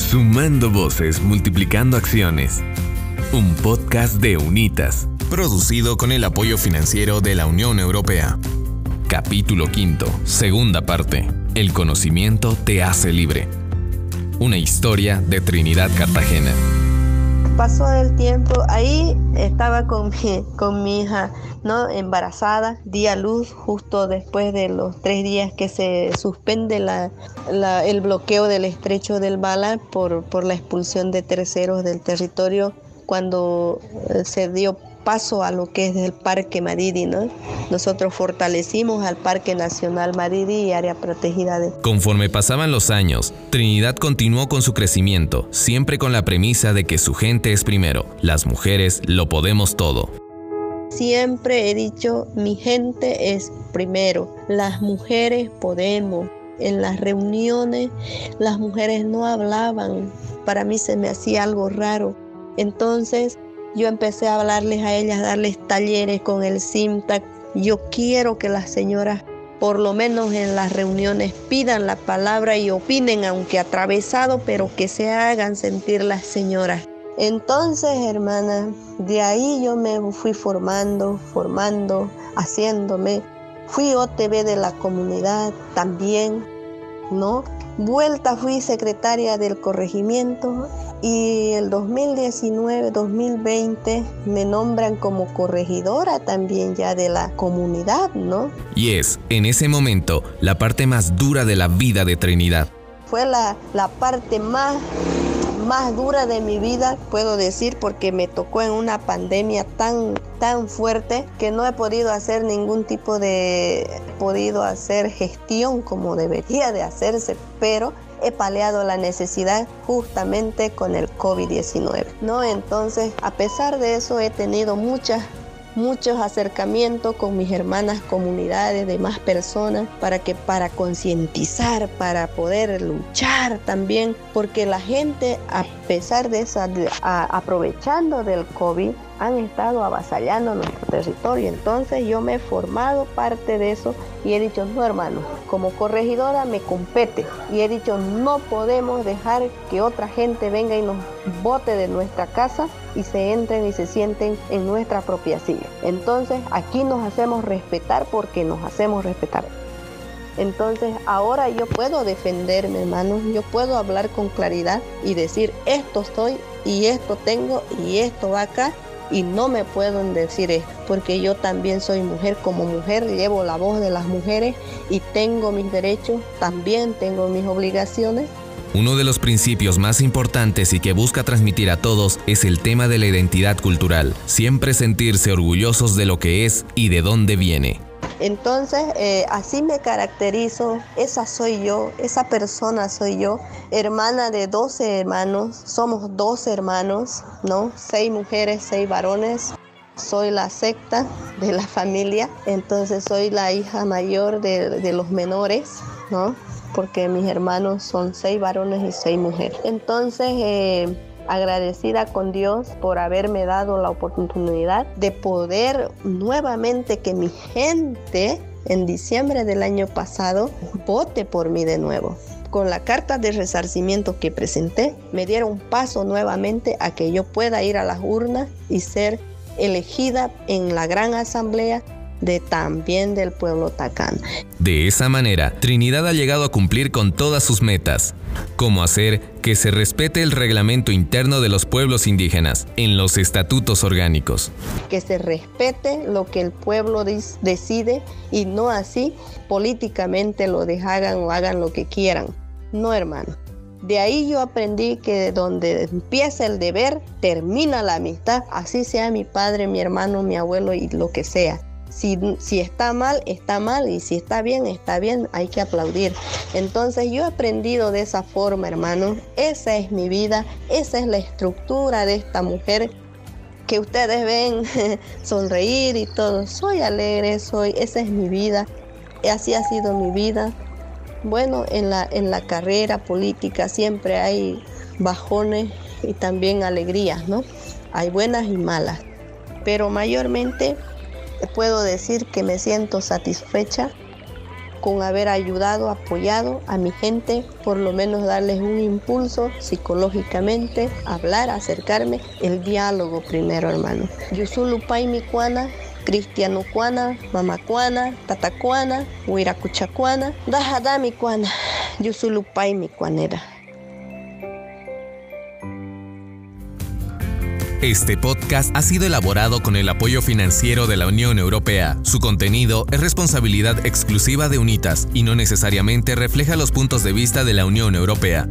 Sumando voces, multiplicando acciones. Un podcast de Unitas. Producido con el apoyo financiero de la Unión Europea. Capítulo quinto, segunda parte. El conocimiento te hace libre. Una historia de Trinidad Cartagena pasó el tiempo, ahí estaba con mi, con mi hija, ¿no? Embarazada, di a luz justo después de los tres días que se suspende la, el bloqueo del estrecho del Bala por, por la expulsión de terceros del territorio cuando eh, se dio paso a lo que es el Parque Maridi, ¿no? Nosotros fortalecimos al Parque Nacional Maridi y área protegida de... Conforme pasaban los años, Trinidad continuó con su crecimiento, siempre con la premisa de que su gente es primero, las mujeres lo podemos todo. Siempre he dicho, mi gente es primero, las mujeres podemos. En las reuniones las mujeres no hablaban, para mí se me hacía algo raro. Entonces yo empecé a hablarles a ellas, darles talleres con el CIMTAC. Yo quiero que las señoras, por lo menos en las reuniones, pidan la palabra y opinen, aunque atravesado, pero que se hagan sentir las señoras. Entonces, hermana, de ahí yo me fui formando, formando, haciéndome. Fui OTB de la comunidad también, ¿no? Vuelta fui secretaria del corregimiento y el 2019-2020 me nombran como corregidora también ya de la comunidad, ¿no? Y es, en ese momento, la parte más dura de la vida de Trinidad. Fue la, la parte más más dura de mi vida, puedo decir, porque me tocó en una pandemia tan, tan fuerte que no he podido hacer ningún tipo de, podido hacer gestión como debería de hacerse, pero he paliado la necesidad justamente con el COVID-19, ¿no? Entonces, a pesar de eso, he tenido muchas muchos acercamientos con mis hermanas comunidades, de más personas, para que para concientizar, para poder luchar también, porque la gente, a pesar de eso, aprovechando del COVID, han estado avasallando nuestro territorio. Entonces yo me he formado parte de eso y he dicho, no hermano, como corregidora me compete. Y he dicho, no podemos dejar que otra gente venga y nos bote de nuestra casa y se entren y se sienten en nuestra propia silla. Entonces aquí nos hacemos respetar porque nos hacemos respetar. Entonces ahora yo puedo defenderme, hermano, yo puedo hablar con claridad y decir, esto soy y esto tengo y esto va acá y no me pueden decir esto, porque yo también soy mujer, como mujer llevo la voz de las mujeres y tengo mis derechos, también tengo mis obligaciones. Uno de los principios más importantes y que busca transmitir a todos es el tema de la identidad cultural, siempre sentirse orgullosos de lo que es y de dónde viene. Entonces, eh, así me caracterizo, esa soy yo, esa persona soy yo, hermana de 12 hermanos, somos 12 hermanos, ¿no? Seis mujeres, seis varones. Soy la secta de la familia, entonces soy la hija mayor de, los menores, ¿no? Porque mis hermanos son seis varones y seis mujeres. Entonces, eh, agradecida con Dios por haberme dado la oportunidad de poder nuevamente que mi gente en diciembre del año pasado vote por mí de nuevo. Con la carta de resarcimiento que presenté, me dieron paso nuevamente a que yo pueda ir a las urnas y ser elegida en la gran asamblea de también del pueblo Tacán. De esa manera, Trinidad ha llegado a cumplir con todas sus metas, como hacer que se respete el reglamento interno de los pueblos indígenas en los estatutos orgánicos. Que se respete lo que el pueblo decide y no así políticamente lo dejan o hagan lo que quieran. No, hermano. De ahí yo aprendí que donde empieza el deber, termina la amistad, así sea mi padre, mi hermano, mi abuelo y lo que sea. Si, está mal, está mal y si está bien, está bien, hay que aplaudir. Entonces yo he aprendido de esa forma, hermano. Esa es mi vida, esa es la estructura de esta mujer que ustedes ven sonreír y todo. Soy alegre, soy, esa es mi vida. Así ha sido mi vida. Bueno, en la, en la carrera política siempre hay bajones y también alegrías, ¿no? Hay buenas y malas. Pero mayormente puedo decir que me siento satisfecha con haber ayudado, apoyado a mi gente, por lo menos darles un impulso psicológicamente, hablar, acercarme, el diálogo primero, hermano. Yusulupai mi cuana, Cristiano Cuana, Mamacuana, Tatacuana, Huiracuchacuana, Dajadami Cuana, Yusulupai mi Este podcast ha sido elaborado con el apoyo financiero de la Unión Europea. Su contenido es responsabilidad exclusiva de UNITAS y no necesariamente refleja los puntos de vista de la Unión Europea.